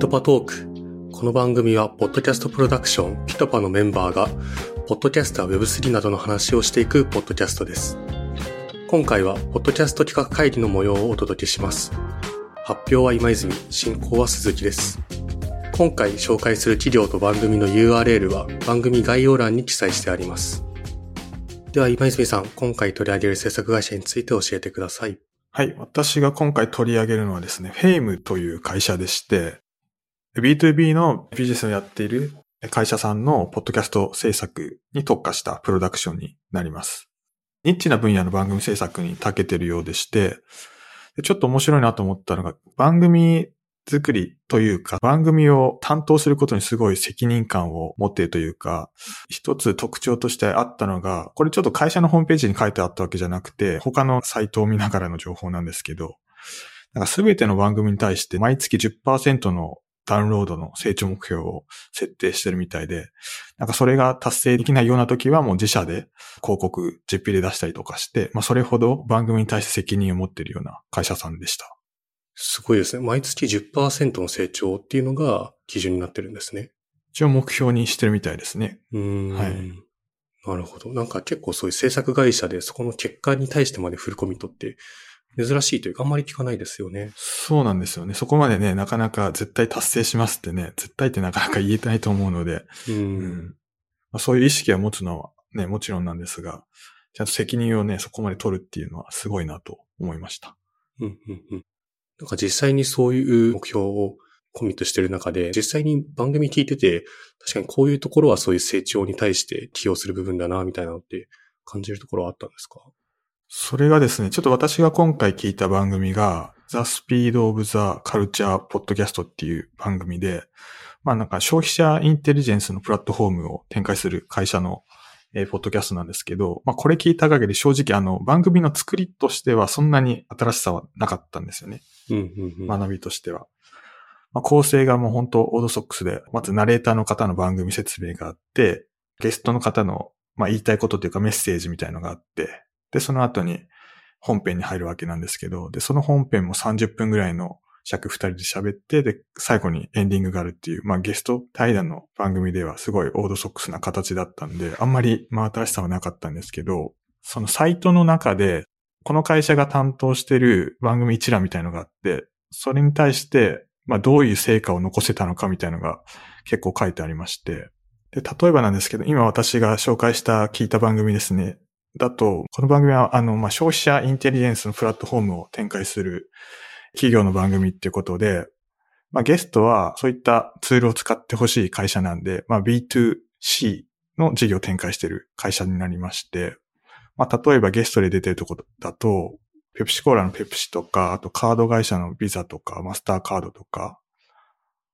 トパトーク。この番組は、ポッドキャストプロダクション、ピトパのメンバーが、ポッドキャスター Web3 などの話をしていくポッドキャストです。今回は、ポッドキャスト企画会議の模様をお届けします。発表は今泉、進行は鈴木です。今回紹介する企業と番組の URL は番組概要欄に記載してあります。では今泉さん、今回取り上げる制作会社について教えてください。はい。私が今回取り上げるのはですね、フェイムという会社でして、B2B のビジネスをやっている会社さんのポッドキャスト制作に特化したプロダクションになります。ニッチな分野の番組制作に長けてるようでして、ちょっと面白いなと思ったのが、番組作りというか、番組を担当することにすごい責任感を持っているというか、一つ特徴としてあったのが、これちょっと会社のホームページに書いてあったわけじゃなくて、他のサイトを見ながらの情報なんですけど、なんか全ての番組に対して毎月10%のダウンロードの成長目標を設定してるみたいで、なんかそれが達成できないような時はもう自社で広告実費で出したりとかして、まあそれほど番組に対して責任を持っているような会社さんでした。すごいですね。毎月10%の成長っていうのが基準になってるんですね。一応目標にしてるみたいですね。うーん。はいなるほど。なんか結構そういう制作会社でそこの結果に対してまでフルコミットって珍しいというかあんまり聞かないですよね。そうなんですよね。そこまでね、なかなか絶対達成しますってね、絶対ってなかなか言えないと思うので、う。うんんまあ、そういう意識は持つのはね、もちろんなんですが、ちゃんと責任をね、そこまで取るっていうのはすごいなと思いました。うん。うん。うん。なんか実際にそういう目標をコミットしてる中で、実際に番組聞いてて、確かにこういうところはそういう成長に対して起用する部分だな、みたいなのって感じるところはあったんですか？それがですね、ちょっと私が今回聞いた番組が、The Speed of the Culture Podcast っていう番組で、まあなんか消費者インテリジェンスのプラットフォームを展開する会社の、えーポッドキャストなんですけど、まあこれ聞いた限り正直あの番組の作りとしてはそんなに新しさはなかったんですよね。うん。うん。うん。学びとしては。まあ、構成がもう本当オードソックスで、まずナレーターの方の番組説明があって、ゲストの方の、まあ、言いたいことというかメッセージみたいのがあって、で、その後に本編に入るわけなんですけど、で、その本編も30分ぐらいの尺二人で喋って、で、最後にエンディングがあるっていう、まあ、ゲスト対談の番組ではすごいオードソックスな形だったんで、あんまり真新しさはなかったんですけど、そのサイトの中で、この会社が担当してる番組一覧みたいのがあって、それに対して、まあどういう成果を残せたのかみたいのが結構書いてありまして。で、例えばなんですけど、今私が紹介した聞いた番組ですね。だと、この番組はあの、まあ消費者インテリジェンスのプラットフォームを展開する企業の番組っていうことで、まあゲストはそういったツールを使ってほしい会社なんで、まあ B2C の事業を展開している会社になりまして、まあ例えばゲストで出てるところだと、ペプシコーラのペプシとか、あとカード会社のビザとか、マスターカードとか、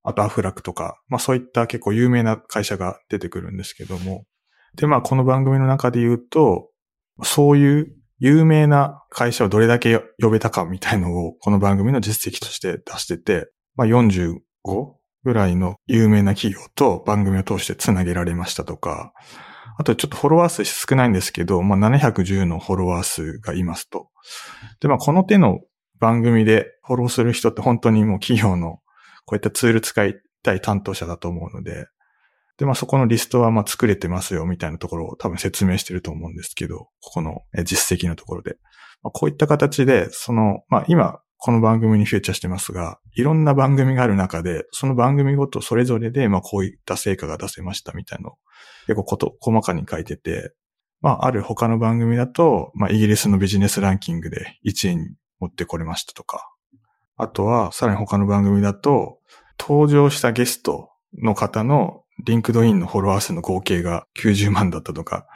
あとアフラクとか、まあそういった結構有名な会社が出てくるんですけども。で、まあこの番組の中で言うと、そういう有名な会社をどれだけ呼べたかみたいのをこの番組の実績として出してて、まあ45ぐらいの有名な企業と番組を通してつなげられましたとか、あとちょっとフォロワー数少ないんですけど、まあ710のフォロワー数がいますと。で、まあこの手の番組でフォローする人って本当にもう企業のこういったツール使いたい担当者だと思うので、で、まあそこのリストはま作れてますよみたいなところを多分説明してると思うんですけど、ここの実績のところで。まあ、こういった形で、その、まあ今この番組にフューチャーしてますが、いろんな番組がある中で、その番組ごとそれぞれでまこういった成果が出せましたみたいなのを結構こと細かに書いてて、まあある他の番組だと、まあイギリスのビジネスランキングで1位に持ってこれましたとか、あとは、さらに他の番組だと、登場したゲストの方のリンクドインのフォロワー数の合計が90万だったとか、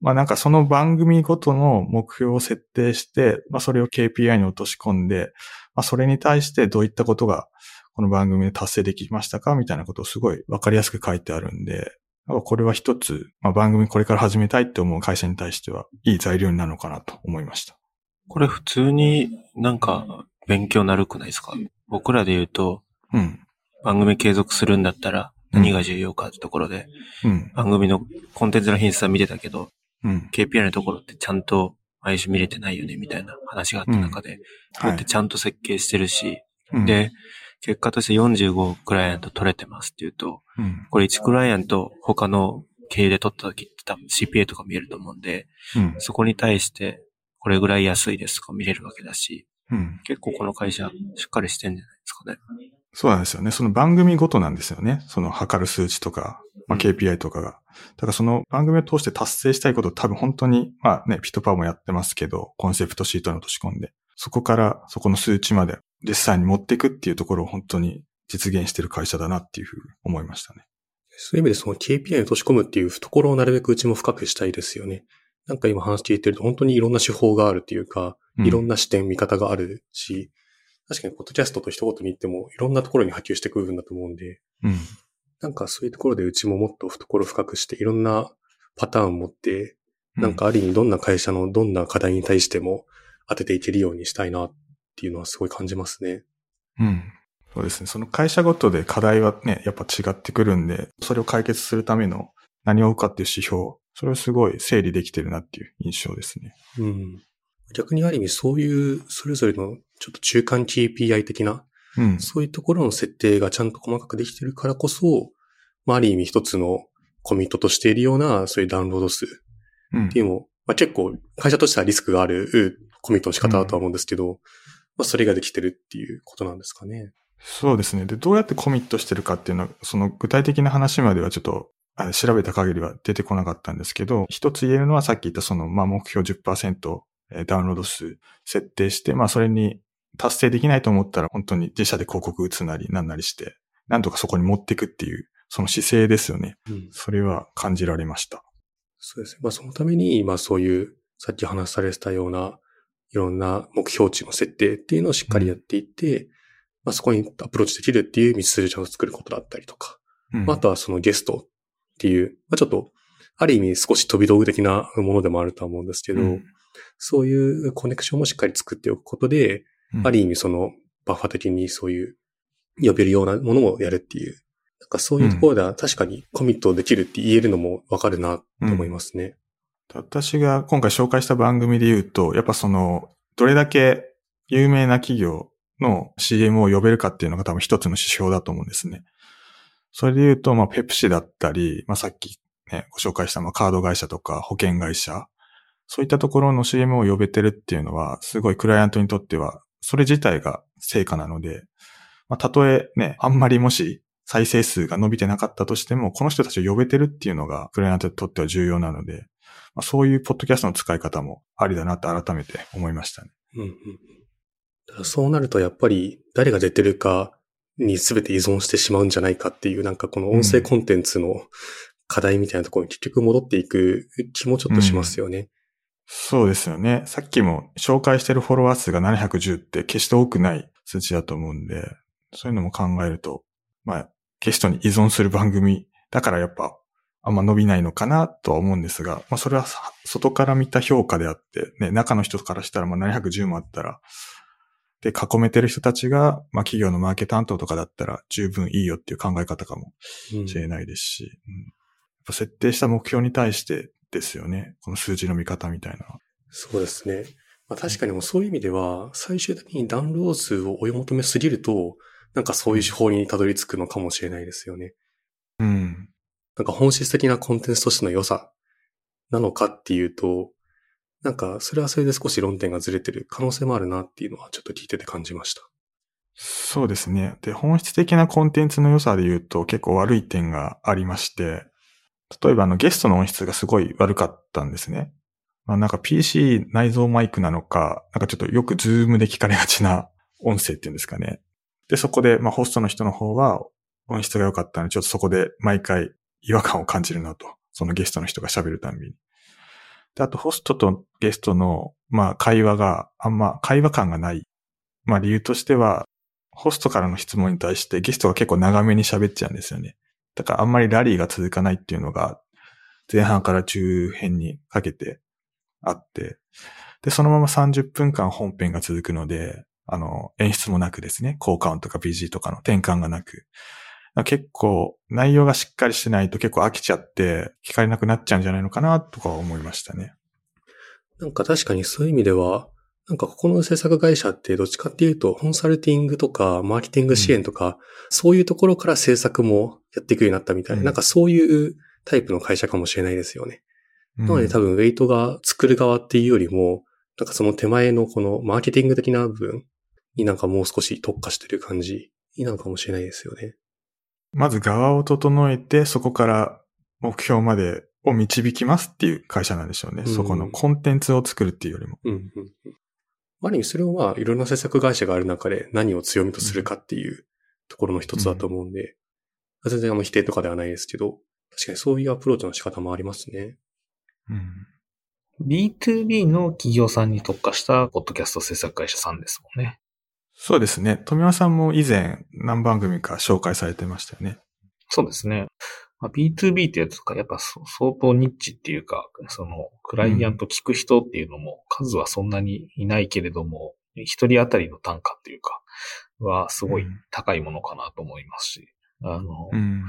まあなんかその番組ごとの目標を設定して、まあそれを KPI に落とし込んで、まあそれに対してどういったことがこの番組で達成できましたか？みたいなことをすごいわかりやすく書いてあるんで、これは一つ、まあ番組これから始めたいって思う会社に対してはいい材料になるのかなと思いました。これ普通になんか勉強なるくないですか？僕らで言うと、うん。番組継続するんだったら何が重要かってところで、うん。番組のコンテンツの品質は見てたけど、うん。KPI のところってちゃんと毎週見れてないよねみたいな話があった中で、こうやってちゃんと設計してるし、うん、で、結果として45クライアント取れてますっていうと、うん。これ1クライアント他の経営で取った時って多分 CPA とか見えると思うんで、うん。そこに対してこれぐらい安いですとか見れるわけだし、うん。結構この会社しっかりしてんじゃないですかね。そうなんですよね。その番組ごとなんですよね。その測る数値とか、まあ、うん KPI とかが。だからその番組を通して達成したいこと多分本当に、まあね、ピトパーもやってますけど、コンセプトシートに落とし込んで、そこからそこの数値まで実際に持っていくっていうところを本当に実現してる会社だなっていうふうに思いましたね。そういう意味でその KPI に落とし込むっていうところをなるべくうちも深くしたいですよね。なんか今話聞いてると本当にいろんな手法があるっていうか、いろんな。な視点、見方があるし、確かにポッドキャストと一言に言ってもいろんなところに波及していく部分だと思うんで、うん。なんかそういうところでうちももっと懐深くしていろんなパターンを持って、なんかある意味どんな会社のどんな課題に対しても当てていけるようにしたいなっていうのはすごい感じますね。うん。そうですね。その会社ごとで課題はね、やっぱ違ってくるんで、それを解決するための何を追うかっていう指標、それをすごい整理できてるなっていう印象ですね。うん。逆にある意味そういうそれぞれのちょっと中間 KPI 的なうん。そういうところの設定がちゃんと細かくできてるからこそ、まあ、ある意味一つのコミットとしているような、そういうダウンロード数っうんていうのも、まあ、結構会社としてはリスクがあるコミットの仕方だとは思うんですけど、まあ、それができてるっていうことなんですかね。そうですね。で、どうやってコミットしてるかっていうのは、その具体的な話まではちょっと、あ調べた限りは出てこなかったんですけど、一つ言えるのはさっき言ったその、まあ、目標10%えーダウンロード数設定して、まあ、それに達成できないと思ったら、本当に自社で広告打つなりなんなりして、なんとかそこに持っていくっていう、その姿勢ですよね。うん。それは感じられました。そうですね。まあ、そのために、まあ、そういう、さっき話されてたような、いろんな目標値の設定っていうのをしっかりやっていって、まあ、そこにアプローチできるっていう道筋を作ることだったりとか、うんまああとはそのゲストっていう、まあ、ちょっと、ある意味少し飛び道具的なものでもあるとは思うんですけど、うんそういうコネクションもしっかり作っておくことで、うん。ある意味そのバッファ的にそういう呼べるようなものもやるっていう、なんかそういうところでは確かにコミットできるって言えるのもわかるなと思いますね。私が今回紹介した番組で言うと、やっぱその、どれだけ有名な企業の CM を呼べるかっていうのが多分一つの指標だと思うんですね。それで言うと、まあ、ペプシだったり、まあ、さっきね、ご紹介したまあカード会社とか保険会社、そういったところの CM を呼べてるっていうのは、すごいクライアントにとっては、それ自体が成果なので、まあ、たとえね、あんまりもし再生数が伸びてなかったとしても、この人たちを呼べてるっていうのが、クライアントにとっては重要なので、まあ、そういうポッドキャストの使い方もありだなって改めて思いましたね。うんうんそうなるとやっぱり誰が出てるかに全て依存してしまうんじゃないかっていうなんかこの音声コンテンツの課題みたいなところに結局戻っていく気もちょっとしますよね。そうですよね。さっきも紹介してるフォロワー数が710って決して多くない数値だと思うんで、そういうのも考えると、まあ、ゲストに依存する番組だからやっぱあんま伸びないのかなとは思うんですが、まあそれは外から見た評価であって、ね、中の人からしたらまあ710もあったら、で、囲めてる人たちが、まあ企業のマーケ担当とかだったら十分いいよっていう考え方かもしれないですし、うんやっぱ設定した目標に対してですよね。この数字の見方みたいな。そうですね。まあ、確かにもうそういう意味では、最終的にダウンロード数を追い求めすぎると、なんかそういう手法にたどり着くのかもしれないですよね。うん。なんか本質的なコンテンツとしての良さなのかっていうと、なんかそれはそれで少し論点がずれてる可能性もあるなっていうのはちょっと聞いてて感じました。そうですね。で、本質的なコンテンツの良さで言うと結構悪い点がありまして、例えばあのゲストの音質がすごい悪かったんですね。まあなんか PC 内蔵マイクなのか、なんかちょっとよくズームで聞かれがちな音声っていうんですかね。で、そこで、まあホストの人の方は音質が良かったので、ちょっとそこで毎回違和感を感じるなと。そのゲストの人が喋るたびに。で、あとホストとゲストの、まあ会話があんま会話感がない。まあ理由としては、ホストからの質問に対してゲストが結構長めに喋っちゃうんですよね。だからあんまりラリーが続かないっていうのが前半から中編にかけてあって、で、そのまま30分間本編が続くので、あの、演出もなくですね、効果音とか BG とかの転換がなく、結構内容がしっかりしてないと結構飽きちゃって聞かれなくなっちゃうんじゃないのかなとか思いましたね。なんか確かにそういう意味では、なんかここの制作会社ってどっちかっていうと、コンサルティングとかマーケティング支援とか、そういうところから制作もやっていくようになったみたいな、うんなんかそういうタイプの会社かもしれないですよね。うんなので多分ウェイトが作る側っていうよりも、なんかその手前のこのマーケティング的な部分になんかもう少し特化してる感じになるかもしれないですよね。まず側を整えて、そこから目標までを導きますっていう会社なんでしょうね。うんそこのコンテンツを作るっていうよりも。うんうんうん。ある意味それをまあいろんな制作会社がある中で何を強みとするかっていうところの一つだと思うんで、全然あの否定とかではないですけど、確かにそういうアプローチの仕方もありますね。うん。B2B の企業さんに特化したポッドキャスト制作会社さんですもんね。そうですね。富山さんも以前何番組か紹介されてましたよね。そうですね。まあ、B2B ってやつか、やっぱそ相当ニッチっていうか、その、クライアント聞く人っていうのも数はそんなにいないけれども、一人当たりの単価っていうか、はすごい高いものかなと思いますし、あの、うん。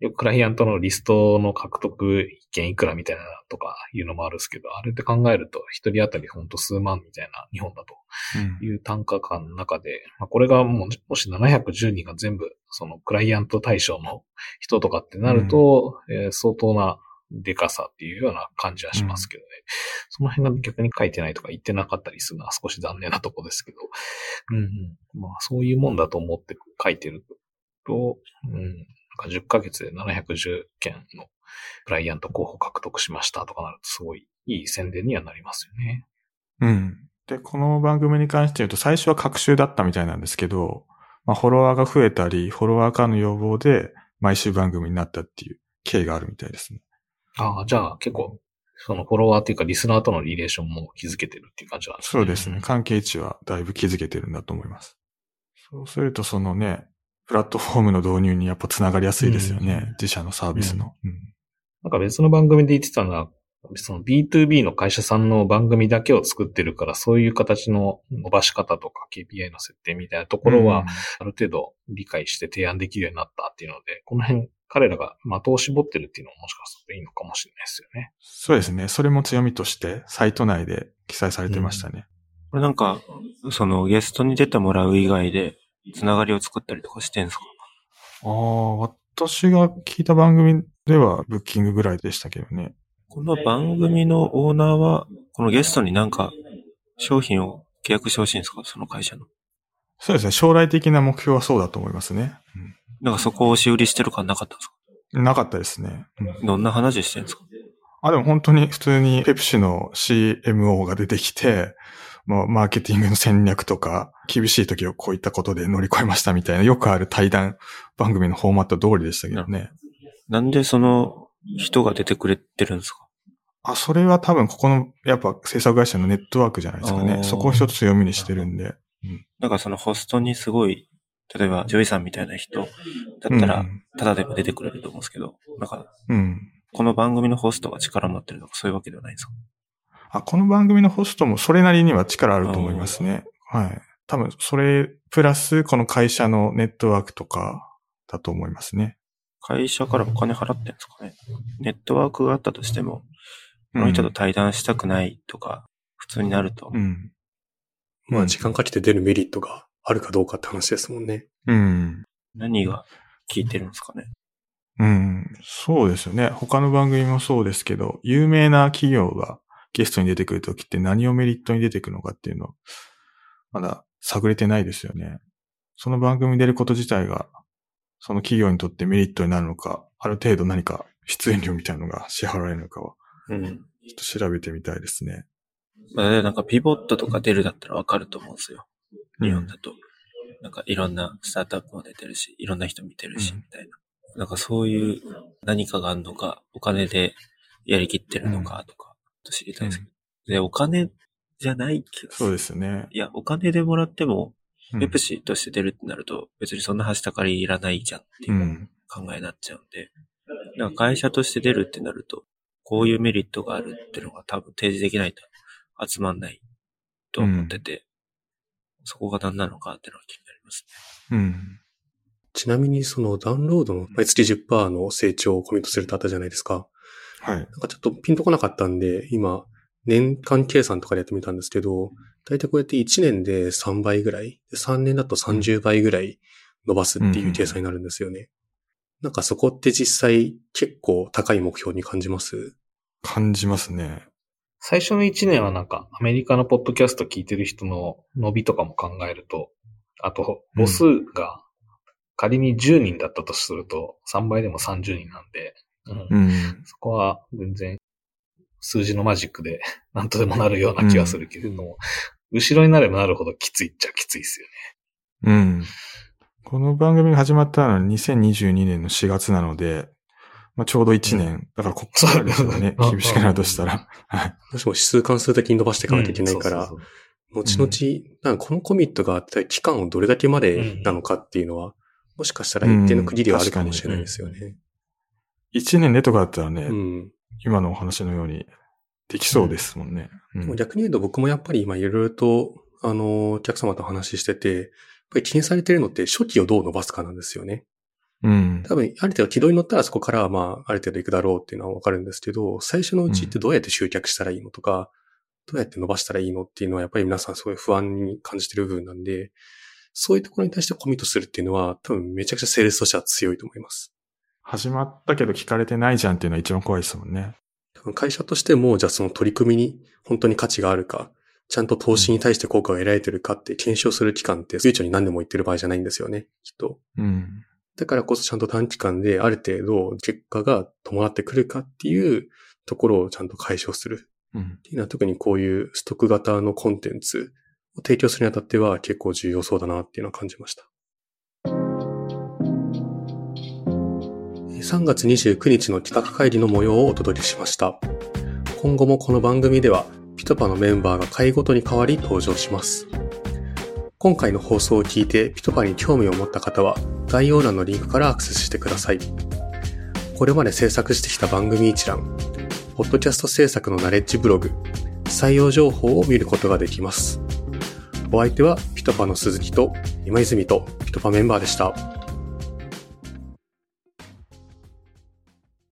よくクライアントのリストの獲得一件いくらみたいなとかいうのもあるんですけど、あれって考えると一人当たりほんと数万みたいな日本だとうん。いう単価感の中で、まあ、これがもうもし710人が全部そのクライアント対象の人とかってなると、えー相当なデカさっていうような感じはしますけどね。その辺が逆に書いてないとか言ってなかったりするのは少し残念なとこですけど、うんうん、まあそういうもんだと思って書いてると、うん、なんか10ヶ月で710件のクライアント候補獲得しましたとかなるとすごいいい宣伝にはなりますよね。うん。で、この番組に関して言うと、最初は各週だったみたいなんですけど、まあ、フォロワーが増えたり、フォロワーからの要望で、毎週番組になったっていう経緯があるみたいですね。ああ、じゃあ結構、そのフォロワーっていうかリスナーとのリレーションも築けてるっていう感じなんですね。そうですね。関係値はだいぶ築けてるんだと思います。そうすると、そのね、プラットフォームの導入にやっぱ繋がりやすいですよね。うん自社のサービスの。うんなんか別の番組で言ってたのは、その B2B の会社さんの番組だけを作ってるから、そういう形の伸ばし方とか KPI の設定みたいなところは、ある程度理解して提案できるようになったっていうので、この辺彼らが的を絞ってるっていうのももしかするといいのかもしれないですよね。そうですね。それも強みとして、サイト内で記載されてましたね。これなんか、そのゲストに出てもらう以外で、つながりを作ったりとかしてんすか？ああ、私が聞いた番組ではブッキングぐらいでしたけどね。この番組のオーナーは、このゲストになんか、商品を契約してほしいんですか？その会社の。そうですね。将来的な目標はそうだと思いますね。なんかそこを押し売りしてる感なかったんですか？うん、なかったですね。うんどんな話してるんですか？あ、でも本当に普通にペプシの CMO が出てきて、もうマーケティングの戦略とか、厳しい時をこういったことで乗り越えましたみたいな、よくある対談番組のフォーマット通りでしたけどね。なんでその人が出てくれてるんですか？あ、それは多分ここの、やっぱ制作会社のネットワークじゃないですかね。そこを一つ強みにしてるんで。なんかそのホストにすごい、例えばジョイさんみたいな人だったらう、んただでも出てくれると思うんですけど、なんか、うん。この番組のホストが力持ってるとかそういうわけではないんですか？あ、この番組のホストもそれなりには力あると思いますね。はい。多分、それ、プラス、この会社のネットワークとか、だと思いますね。会社からお金払ってるんですかねネットワークがあったとしても、こうんの人と対談したくないとか、普通になると、うん。まあ時間かけて出るメリットがあるかどうかって話ですもんね。うん。何が効いてるんですかねうん。そうですよね。他の番組もそうですけど、有名な企業がゲストに出てくるときって何をメリットに出てくるのかっていうのを、まだ探れてないですよね。その番組に出ること自体が、その企業にとってメリットになるのか、ある程度何か出演料みたいなのが支払われるのかは、うん。ちょっと調べてみたいですね。まあ、なんかピボットとか出るだったらわかると思うんですよ。日本だと。なんかいろんなスタートアップも出てるし、いろんな人見てるし、うんみたいな。なんかそういう何かがあるのか、お金でやりきってるのかとか、と知りたいですけど。で、お金じゃない気がする。そうですよね。いや、お金でもらっても、うんペプシとして出るってなると、別にそんなはしたかりいらないじゃんってう。いうん考えになっちゃうんで、なんか会社として出るってなると、こういうメリットがあるっていうのが多分提示できないと集まんないと思ってて、そこが何なのかっていうのが気になりますね。うん。ちなみにそのダウンロードの毎月10%の成長をコミットするってあったじゃないですか。はい。なんかちょっとピンとこなかったんで、今年間計算とかでやってみたんですけど、大体こうやって1年で3倍ぐらい、3年だと30倍ぐらい伸ばすっていう計算になるんですよね。なんかそこって実際結構高い目標に感じます？感じますね。最初の1年はなんかアメリカのポッドキャスト聞いてる人の伸びとかも考えると、あと母数が仮に10人だったとすると3倍でも30人なんで、うんうん。そこは全然数字のマジックで 何とでもなるような気はするけれども、後ろになればなるほどきついっちゃきついですよね。うん。この番組が始まったのは2022年の4月なので、まあ、ちょうど1年。だからこっからですよね。うん厳しくなるとしたら。はい。もしも指数関数的に伸ばしていかないといけないから、後々、なんかこのコミットがあった期間をどれだけまでなのかっていうのは、もしかしたら一定の区切りはあるかもしれないですよね。1年でとかだったらね、うん。今のお話のようにできそうですもんね。うん逆に言うと僕もやっぱり今いろいろと、あの、お客様と話してて、やっぱり気にされてるのって初期をどう伸ばすかなんですよね。うん。多分、ある程度軌道に乗ったらそこからはまあ、ある程度行くだろうっていうのはわかるんですけど、最初のうちってどうやって集客したらいいのとか、どうやって伸ばしたらいいのっていうのはやっぱり皆さんすごい不安に感じてる部分なんで、そういうところに対してコミットするっていうのは多分めちゃくちゃセールスとしては強いと思います。始まったけど聞かれてないじゃんっていうのは一番怖いですもんね。会社としても、じゃあその取り組みに本当に価値があるか、ちゃんと投資に対して効果が得られてるかって検証する期間って悠長に何でも言ってる場合じゃないんですよね、きっと。うん。だからこそちゃんと短期間である程度結果が伴ってくるかっていうところをちゃんと解消する。うん。っていうのは特にこういうストック型のコンテンツを提供するにあたっては結構重要そうだなっていうのは感じました。3月29日の企画会議の模様をお届けしました。今後もこの番組ではピトパのメンバーが会ごとに変わり登場します。今回の放送を聞いてピトパに興味を持った方は概要欄のリンクからアクセスしてください。これまで制作してきた番組一覧、ポッドキャスト制作のナレッジブログ、採用情報を見ることができます。お相手はピトパの鈴木と今泉とピトパメンバーでした。